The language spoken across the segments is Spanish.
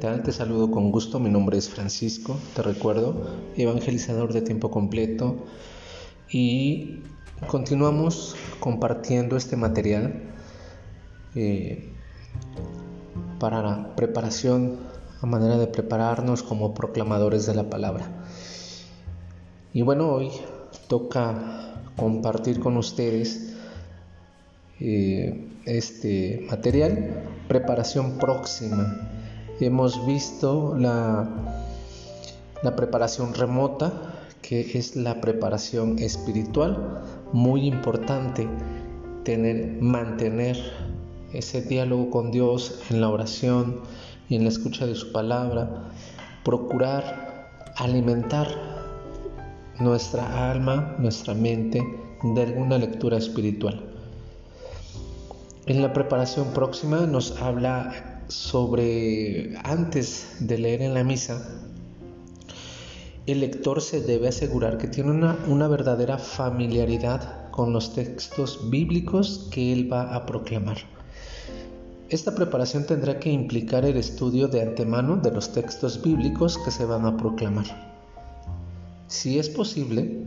Te saludo con gusto. Mi nombre es Francisco, te recuerdo, evangelizador de tiempo completo. Y continuamos compartiendo este material eh, para la preparación, a manera de prepararnos como proclamadores de la palabra. Y bueno, hoy toca compartir con ustedes eh, este material, preparación próxima hemos visto la, preparación remota, que es la preparación espiritual, muy importante tener, mantener ese diálogo con Dios en la oración y en la escucha de su palabra, procurar alimentar nuestra alma, nuestra mente de alguna lectura espiritual. En la preparación próxima nos habla sobre antes de leer en la misa, el lector se debe asegurar que tiene una, verdadera familiaridad con los textos bíblicos que él va a proclamar. Esta preparación tendrá que implicar el estudio de antemano de los textos bíblicos que se van a proclamar. Si es posible,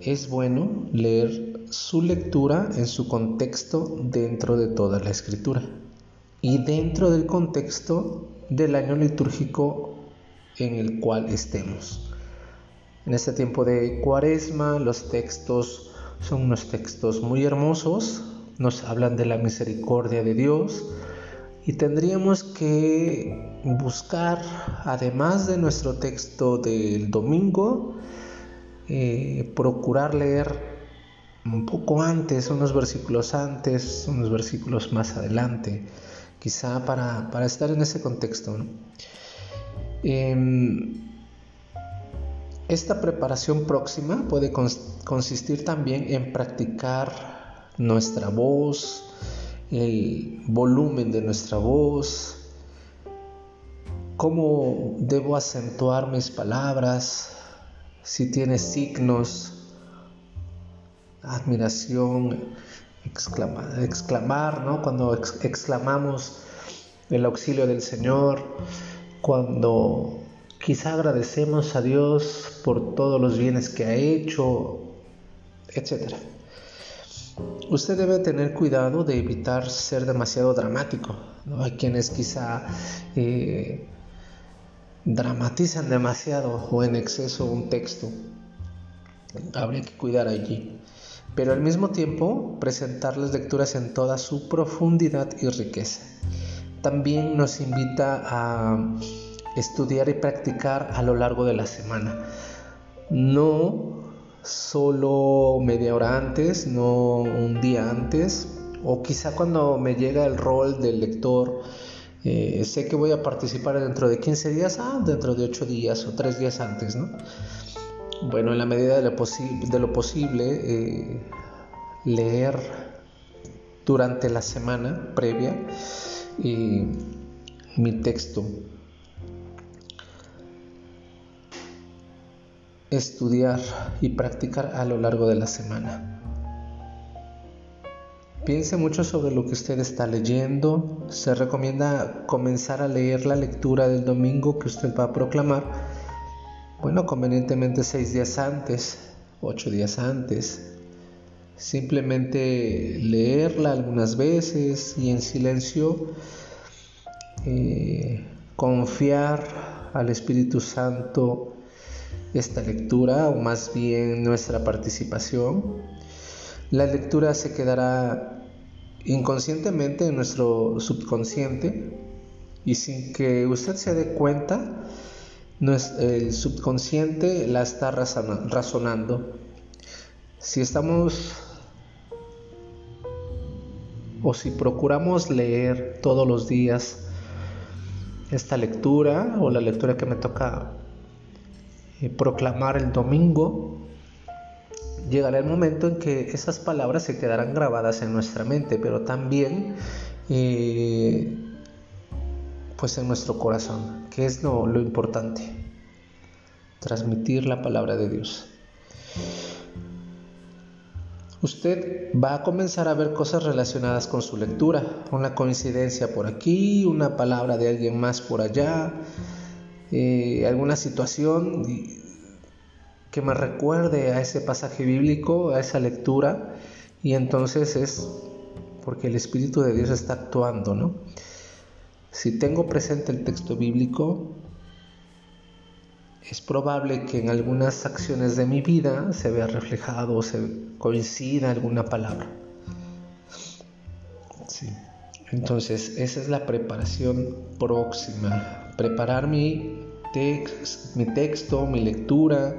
es bueno leer su lectura en su contexto dentro de toda la escritura y dentro del contexto del año litúrgico en el cual estemos. En este tiempo de cuaresma los textos son unos textos muy hermosos, nos hablan de la misericordia de Dios y tendríamos que buscar, además de nuestro texto del domingo, eh, procurar leer un poco antes, unos versículos antes, unos versículos más adelante quizá para, estar en ese contexto. Em, esta preparación próxima puede consistir también en practicar nuestra voz, el volumen de nuestra voz, cómo debo acentuar mis palabras, si tiene signos, admiración, exclamar, ¿no? Cuando exclamamos el auxilio del Señor, cuando quizá agradecemos a Dios por todos los bienes que ha hecho, etc. Usted debe tener cuidado de evitar ser demasiado dramático. ¿no? Hay quienes quizá eh, dramatizan demasiado o en exceso un texto. Habría que cuidar allí pero al mismo tiempo presentar las lecturas en toda su profundidad y riqueza. También nos invita a estudiar y practicar a lo largo de la semana. No solo media hora antes, no un día antes, o quizá cuando me llega el rol del lector, eh, sé que voy a participar dentro de 15 días, ah, dentro de 8 días o 3 días antes, ¿no? Bueno, en la medida de lo, posible, eh, leer durante la semana previa mi texto. Estudiar y practicar a lo largo de la semana. Piense mucho sobre lo que usted está leyendo. Se recomienda comenzar a leer la lectura del domingo que usted va a proclamar bueno, convenientemente seis días antes, ocho días antes. Simplemente leerla algunas veces y en silencio eh, confiar al Espíritu Santo esta lectura o más bien nuestra participación. La lectura se quedará inconscientemente en nuestro subconsciente y sin que usted se dé cuenta, el subconsciente la está razonando. Si estamos o si procuramos leer todos los días esta lectura o la lectura que me toca eh, proclamar el domingo, llegará el momento en que esas palabras se quedarán grabadas en nuestra mente, pero también eh, pues en nuestro corazón, que es lo, lo importante, transmitir la palabra de Dios. usted va a comenzar a ver cosas relacionadas con su lectura, una coincidencia por aquí, una palabra de alguien más por allá, eh, alguna situación que me recuerde a ese pasaje bíblico, a esa lectura, y entonces es porque el Espíritu de Dios está actuando, ¿no? Si tengo presente el texto bíblico, es probable que en algunas acciones de mi vida se vea reflejado o se coincida alguna palabra. Entonces, esa es la preparación próxima. Preparar mi, texto, mi lectura,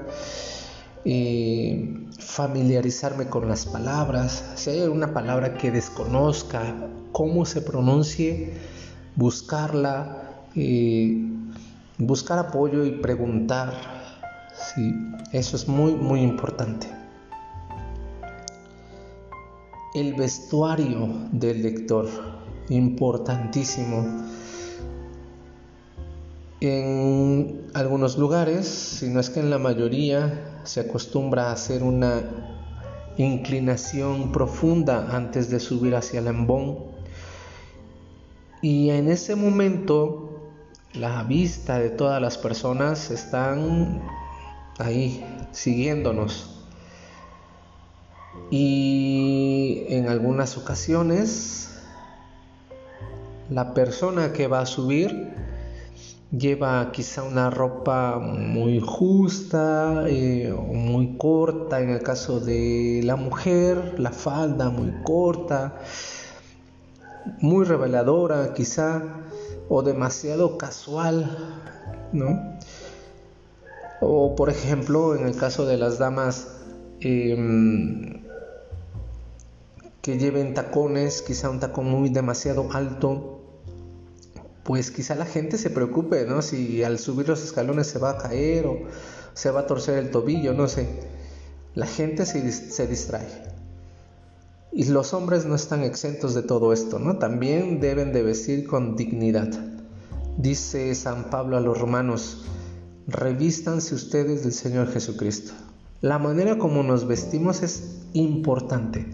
eh, familiarizarme con las palabras. Si hay alguna palabra que desconozca, cómo se pronuncie, buscarla. Eh, buscar apoyo y preguntar. Sí, eso es muy, muy importante. El vestuario del lector, importantísimo. En algunos lugares, si no es que en la mayoría, se acostumbra a hacer una inclinación profunda antes de subir hacia el embón. Y en ese momento la vista de todas las personas están ahí siguiéndonos. Y en algunas ocasiones la persona que va a subir lleva quizá una ropa muy justa eh, o muy corta, en el caso de la mujer, la falda muy corta, muy reveladora quizá o demasiado casual, ¿no? O por ejemplo, en el caso de las damas em, que lleven tacones, quizá un tacón muy demasiado alto, pues quizá la gente se preocupe, ¿no? Si al subir los escalones se va a caer o se va a torcer el tobillo, no sé. La gente se, se distrae. Y los hombres no están exentos de todo esto, ¿no? También deben de vestir con dignidad. Dice San Pablo a los romanos, revístanse ustedes del Señor Jesucristo. La manera como nos vestimos es importante.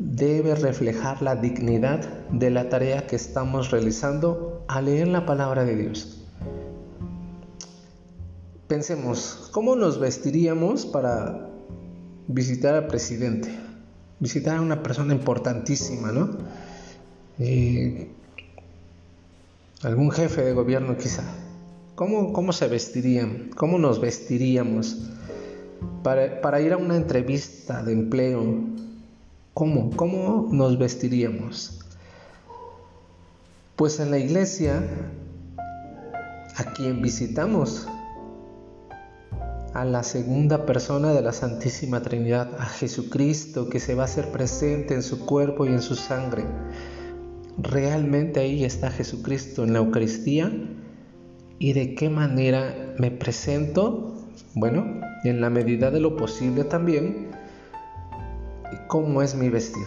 Debe reflejar la dignidad de la tarea que estamos realizando al leer la palabra de Dios. Pensemos, ¿cómo nos vestiríamos para visitar al presidente? Visitar a una persona importantísima, ¿no? Eh, algún jefe de gobierno quizá. ¿Cómo, ¿Cómo, se vestirían? ¿Cómo nos vestiríamos para, para ir a una entrevista de empleo? ¿Cómo? ¿Cómo nos vestiríamos? Pues en la iglesia, a quien visitamos, a la segunda persona de la Santísima Trinidad, a Jesucristo que se va a hacer presente en su cuerpo y en su sangre. Realmente ahí está Jesucristo en la Eucaristía. ¿Y de qué manera me presento? Bueno, en la medida de lo posible también. ¿Cómo es mi vestir?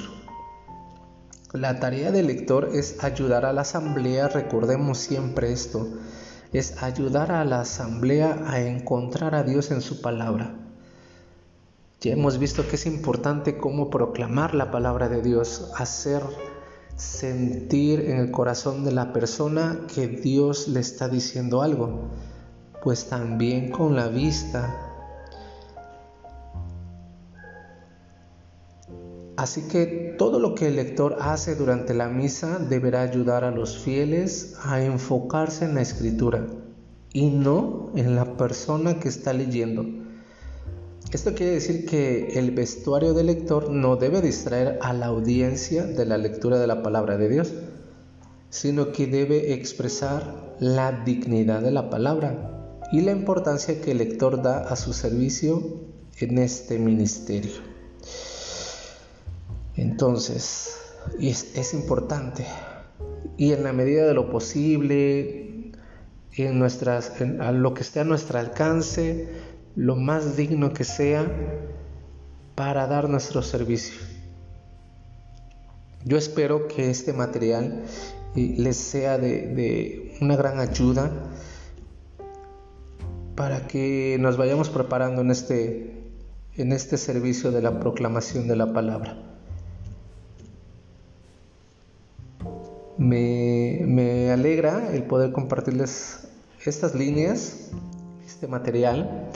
La tarea del lector es ayudar a la asamblea, recordemos siempre esto, es ayudar a la asamblea a encontrar a Dios en su palabra. Ya hemos visto que es importante cómo proclamar la palabra de Dios, hacer sentir en el corazón de la persona que Dios le está diciendo algo, pues también con la vista. Así que todo lo que el lector hace durante la misa deberá ayudar a los fieles a enfocarse en la escritura y no en la persona que está leyendo. Esto quiere decir que el vestuario del lector no debe distraer a la audiencia de la lectura de la palabra de Dios, sino que debe expresar la dignidad de la palabra y la importancia que el lector da a su servicio en este ministerio. Entonces, es, es importante. Y en la medida de lo posible, en nuestras, a lo que esté a nuestro alcance, lo más digno que sea, para dar nuestro servicio. Yo espero que este material eh, les sea de, de, una gran ayuda para que nos vayamos preparando en este en este servicio de la proclamación de la palabra. Me, alegra el poder compartirles estas líneas, este material,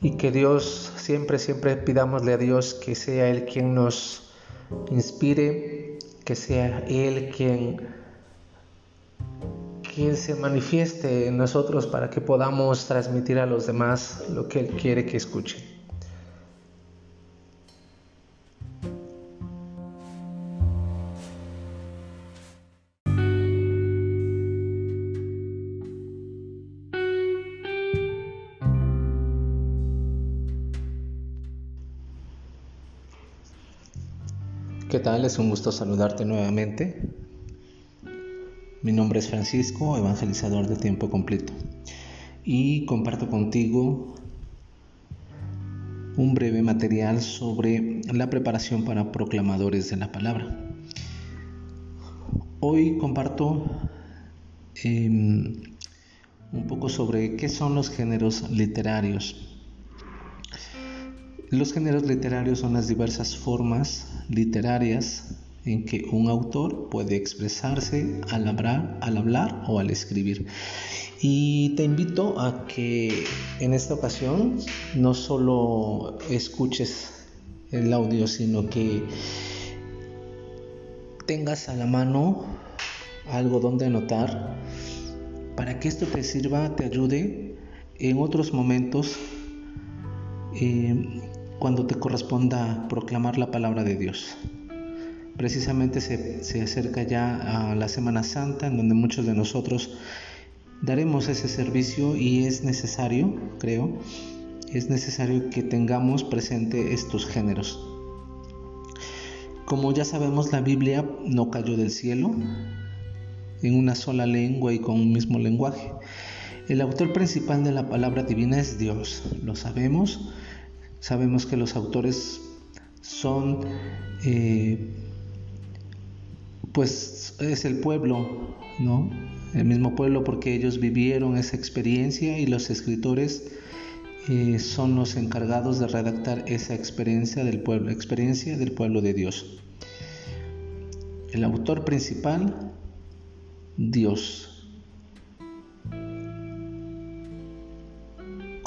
y que Dios siempre, siempre pidámosle a Dios que sea Él quien nos inspire, que sea Él quien, quien se manifieste en nosotros para que podamos transmitir a los demás lo que Él quiere que escuchen. Tal? Es un gusto saludarte nuevamente. Mi nombre es Francisco, evangelizador de tiempo completo, y comparto contigo un breve material sobre la preparación para proclamadores de la palabra. Hoy comparto em, un poco sobre qué son los géneros literarios los géneros literarios son las diversas formas literarias en que un autor puede expresarse al hablar, al hablar o al escribir. Y te invito a que en esta ocasión no solo escuches el audio, sino que tengas a la mano algo donde anotar para que esto te sirva, te ayude en otros momentos eh, cuando te corresponda proclamar la palabra de Dios. Precisamente se, acerca ya a la Semana Santa, en donde muchos de nosotros daremos ese servicio y es necesario, creo, es necesario que tengamos presente estos géneros. Como ya sabemos, la Biblia no cayó del cielo en una sola lengua y con un mismo lenguaje. El autor principal de la palabra divina es Dios, lo sabemos, Sabemos que los autores son, eh, pues es el pueblo, ¿no? El mismo pueblo porque ellos vivieron esa experiencia y los escritores eh, son los encargados de redactar esa experiencia del pueblo, experiencia del pueblo de Dios. El autor principal, Dios.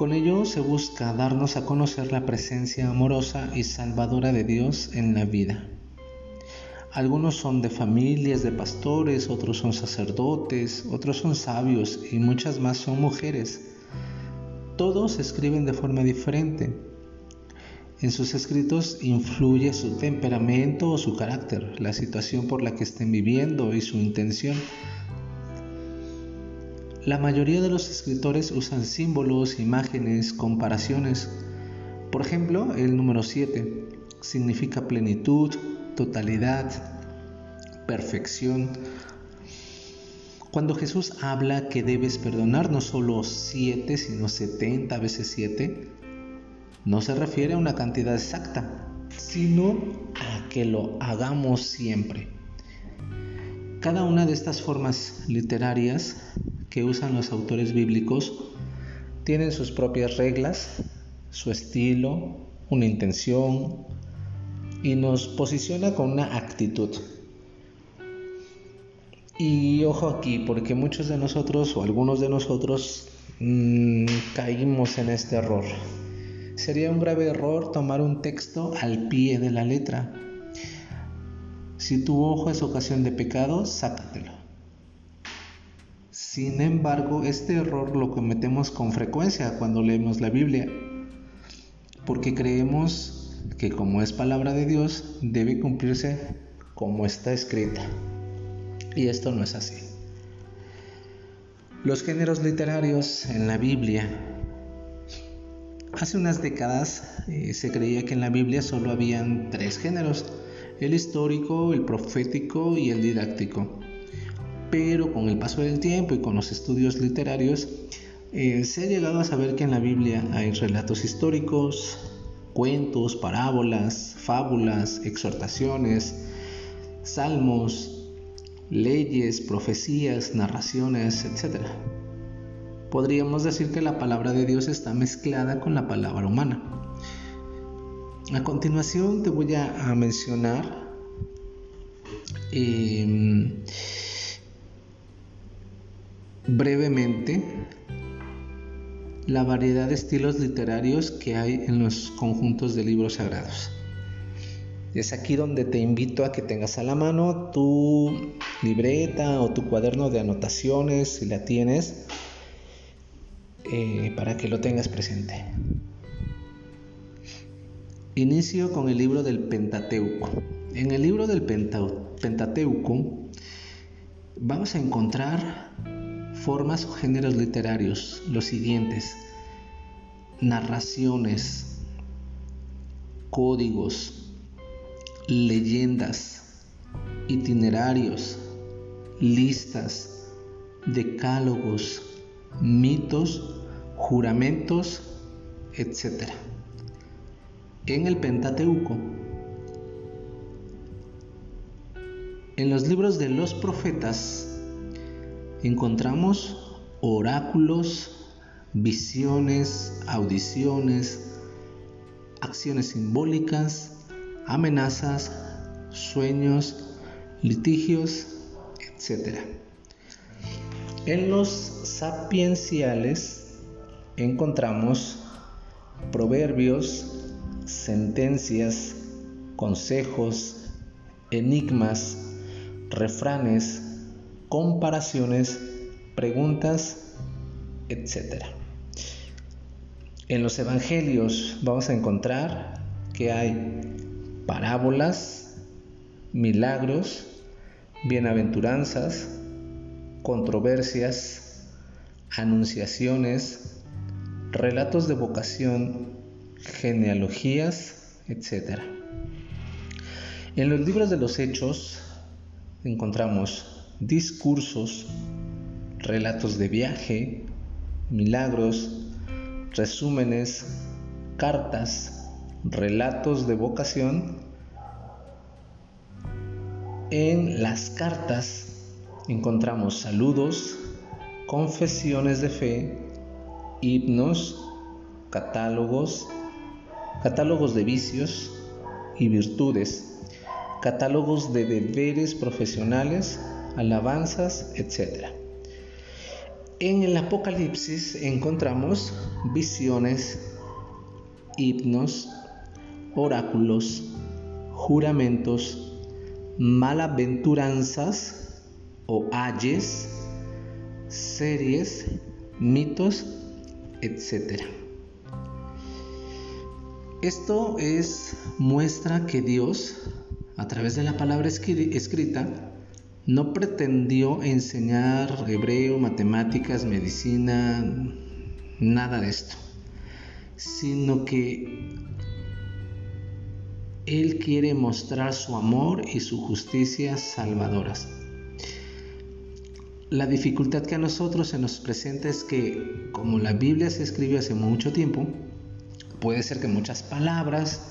Con ello se busca darnos a conocer la presencia amorosa y salvadora de Dios en la vida. Algunos son de familias de pastores, otros son sacerdotes, otros son sabios y muchas más son mujeres. Todos escriben de forma diferente. En sus escritos influye su temperamento o su carácter, la situación por la que estén viviendo y su intención la mayoría de los escritores usan símbolos, imágenes, comparaciones. Por ejemplo, el número 7 significa plenitud, totalidad, perfección. Cuando Jesús habla que debes perdonar no solo 7, sino 70 veces 7, no se refiere a una cantidad exacta, sino a que lo hagamos siempre. Cada una de estas formas literarias que usan los autores bíblicos tienen sus propias reglas, su estilo, una intención y nos posiciona con una actitud. Y ojo aquí, porque muchos de nosotros o algunos de nosotros mm, caímos en este error. Sería un grave error tomar un texto al pie de la letra. Si tu ojo es ocasión de pecado, sácatelo. Sin embargo, este error lo cometemos con frecuencia cuando leemos la Biblia, porque creemos que como es palabra de Dios, debe cumplirse como está escrita. Y esto no es así. Los géneros literarios en la Biblia. Hace unas décadas eh, se creía que en la Biblia solo habían tres géneros, el histórico, el profético y el didáctico pero con el paso del tiempo y con los estudios literarios eh, se ha llegado a saber que en la Biblia hay relatos históricos, cuentos, parábolas, fábulas, exhortaciones, salmos, leyes, profecías, narraciones, etc. podríamos decir que la palabra de Dios está mezclada con la palabra humana. A continuación te voy a, mencionar em, brevemente la variedad de estilos literarios que hay en los conjuntos de libros sagrados. Es aquí donde te invito a que tengas a la mano tu libreta o tu cuaderno de anotaciones, si la tienes, eh, para que lo tengas presente. Inicio con el libro del Pentateuco. En el libro del Pentateuco vamos a encontrar formas o géneros literarios, los siguientes, narraciones, códigos, leyendas, itinerarios, listas, decálogos, mitos, juramentos, etc. En el Pentateuco, en los libros de los profetas encontramos oráculos, visiones, audiciones, acciones simbólicas, amenazas, sueños, litigios, etc. En los sapienciales encontramos proverbios, sentencias, consejos, enigmas, refranes, comparaciones, preguntas, etc. En los evangelios vamos a encontrar que hay parábolas, milagros, bienaventuranzas, controversias, anunciaciones, relatos de vocación, genealogías, etc. En los libros de los hechos encontramos discursos, relatos de viaje, milagros, resúmenes, cartas, relatos de vocación, en las cartas encontramos saludos, confesiones de fe, himnos, catálogos, catálogos de vicios y virtudes, catálogos de deberes profesionales, alabanzas, etc. En el Apocalipsis encontramos visiones, himnos, oráculos, juramentos, malaventuranzas o ayes, series, mitos, etc. Esto es muestra que Dios, a través de la palabra escrita, no pretendió enseñar hebreo, matemáticas, medicina, nada de esto, sino que él quiere mostrar su amor y su justicia salvadoras. La dificultad que a nosotros se nos presenta es que como la Biblia se escribió hace mucho tiempo, puede ser que muchas palabras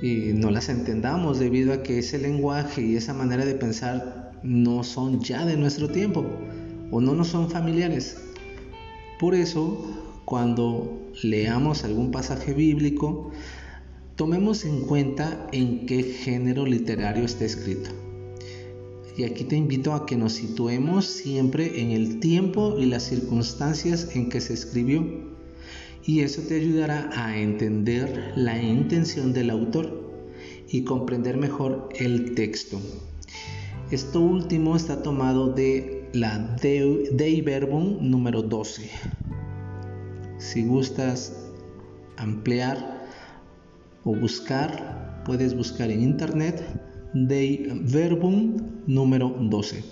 eh, no las entendamos debido a que ese lenguaje y esa manera de pensar no son ya de nuestro tiempo o no nos son familiares. Por eso, cuando leamos algún pasaje bíblico, Tomemos en cuenta en qué género literario está escrito. Y aquí te invito a que nos situemos siempre en el tiempo y las circunstancias en que se escribió. Y eso te ayudará a entender la intención del autor y comprender mejor el texto. Esto último está tomado de la Dei Verbum número 12. Si gustas ampliar o buscar, puedes buscar en internet Dei Verbum número 12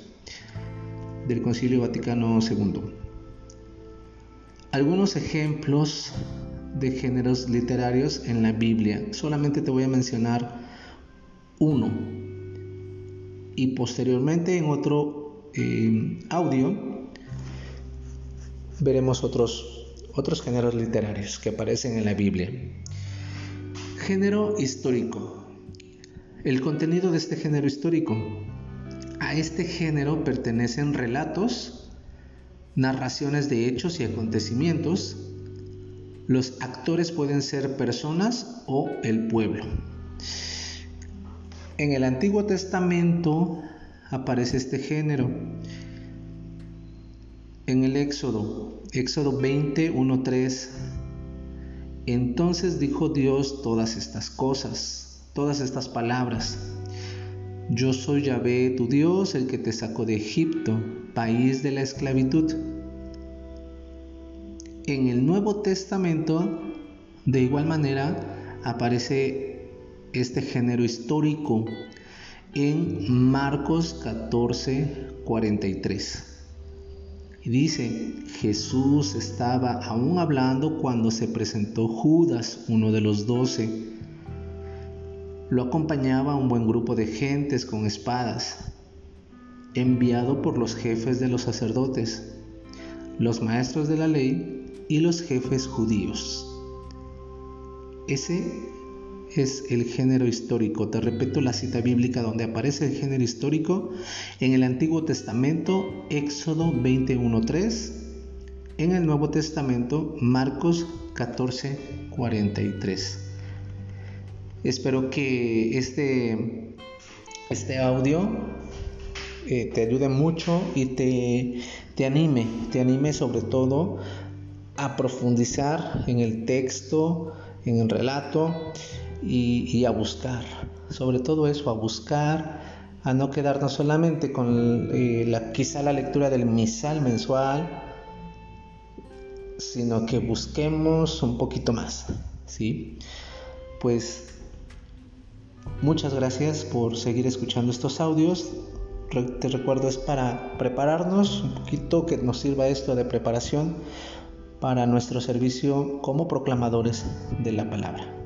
del Concilio Vaticano II. Algunos ejemplos de géneros literarios en la Biblia. Solamente te voy a mencionar uno. Y posteriormente en otro eh, audio veremos otros, otros géneros literarios que aparecen en la Biblia. Género histórico. El contenido de este género histórico. A este género pertenecen relatos, narraciones de hechos y acontecimientos. Los actores pueden ser personas o el pueblo. En el Antiguo Testamento aparece este género. En el Éxodo, Éxodo 20, 1, 3, entonces dijo Dios todas estas cosas, todas estas palabras. Yo soy Yahvé, tu Dios, el que te sacó de Egipto, país de la esclavitud. En el Nuevo Testamento, de igual manera, aparece este género histórico en Marcos 14, 43. Y dice, Jesús estaba aún hablando cuando se presentó Judas, uno de los doce. Lo acompañaba un buen grupo de gentes con espadas, enviado por los jefes de los sacerdotes, los maestros de la ley y los jefes judíos. Ese es el género histórico. Te repito la cita bíblica donde aparece el género histórico en el Antiguo Testamento, Éxodo 21.3, en el Nuevo Testamento, Marcos 14.43. Espero que este, este audio eh, te ayude mucho y te, te anime, te anime sobre todo a profundizar en el texto, en el relato y, a buscar, sobre todo eso, a buscar, a no quedarnos solamente con eh, la, quizá la lectura del misal mensual, sino que busquemos un poquito más, ¿sí? Pues muchas gracias por seguir escuchando estos audios. Te recuerdo es para prepararnos un poquito, que nos sirva esto de preparación para nuestro servicio como proclamadores de la palabra.